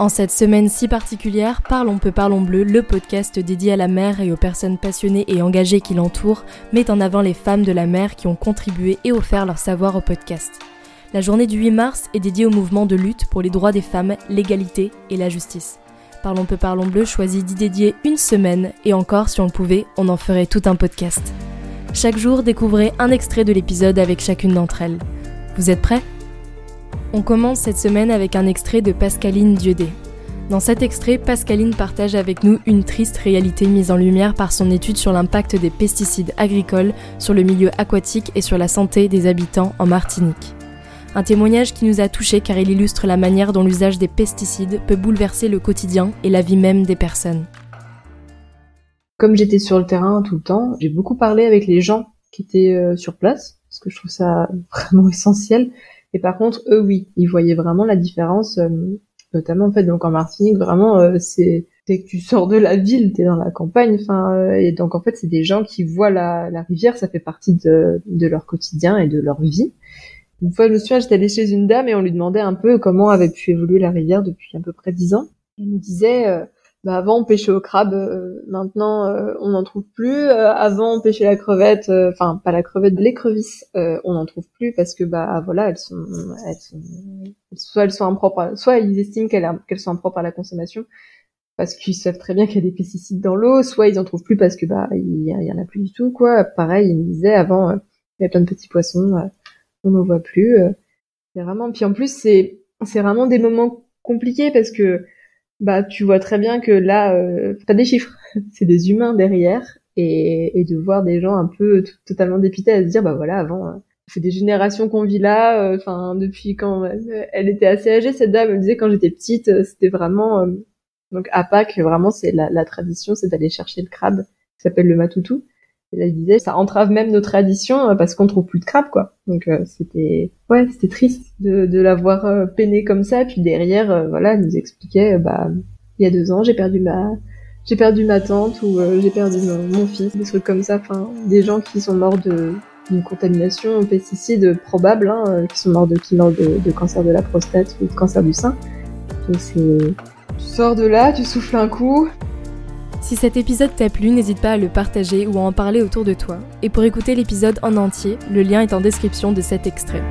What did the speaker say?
En cette semaine si particulière, Parlons peu, parlons bleu, le podcast dédié à la mer et aux personnes passionnées et engagées qui l'entourent, met en avant les femmes de la mer qui ont contribué et offert leur savoir au podcast. La journée du 8 mars est dédiée au mouvement de lutte pour les droits des femmes, l'égalité et la justice. Parlons peu, parlons bleu choisit d'y dédier une semaine, et encore, si on le pouvait, on en ferait tout un podcast. Chaque jour, découvrez un extrait de l'épisode avec chacune d'entre elles. Vous êtes prêts? On commence cette semaine avec un extrait de Pascaline Dieudé. Dans cet extrait, Pascaline partage avec nous une triste réalité mise en lumière par son étude sur l'impact des pesticides agricoles sur le milieu aquatique et sur la santé des habitants en Martinique. Un témoignage qui nous a touchés car il illustre la manière dont l'usage des pesticides peut bouleverser le quotidien et la vie même des personnes. Comme j'étais sur le terrain tout le temps, j'ai beaucoup parlé avec les gens qui étaient euh, sur place, parce que je trouve ça vraiment essentiel. Et par contre, eux, oui, ils voyaient vraiment la différence, euh, notamment en fait, donc en Martinique, vraiment, euh, c'est dès que tu sors de la ville, t'es dans la campagne, enfin, euh, et donc en fait, c'est des gens qui voient la, la rivière, ça fait partie de, de, leur quotidien et de leur vie. Une fois, je me souviens, j'étais allée chez une dame et on lui demandait un peu comment avait pu évoluer la rivière depuis à peu près dix ans. Elle nous disait, bah avant on pêchait au crabe, euh, maintenant euh, on n'en trouve plus. Euh, avant on pêchait la crevette, enfin pas la crevette, l'écrevisse, on n'en trouve plus parce que bah voilà elles sont, elles sont, soit elles sont impropres, soit ils estiment qu'elles sont impropres à la consommation parce qu'ils savent très bien qu'il y a des pesticides dans l'eau, soit ils en trouvent plus parce que bah il y, en a plus du tout quoi. Pareil, ils me disaient avant il y a plein de petits poissons, on n'en voit plus. c'est vraiment, puis en plus c'est c'est vraiment des moments compliqués parce que bah tu vois très bien que là, euh, t'as des chiffres, c'est des humains derrière, et, et, de voir des gens un peu totalement dépités à se dire bah voilà avant. Euh, c'est des générations qu'on vit là, euh, enfin depuis quand elle, était assez âgée cette dame, elle me disait quand j'étais petite, euh, c'était vraiment donc à Pâques vraiment c'est la, la tradition, c'est d'aller chercher le crabe qui s'appelle le matoutou et là, il disait, ça entrave même nos traditions euh, parce qu'on trouve plus de crabes, quoi. Donc euh, c'était, ouais, c'était triste de, l'avoir euh, peiné comme ça. Puis derrière, voilà, elle nous expliquait, bah, il y a deux ans, j'ai perdu ma, j'ai perdu ma tante ou j'ai perdu mon, fils, des trucs comme ça. Enfin, des gens qui sont morts de d'une contamination aux pesticides probable, hein, qui sont morts de, de cancer de la prostate ou de cancer du sein. Donc c'est, tu sors de là, tu souffles un coup, si cet épisode t'a plu, n'hésite pas à le partager ou à en parler autour de toi. Et pour écouter l'épisode en entier, le lien est en description de cet extrait.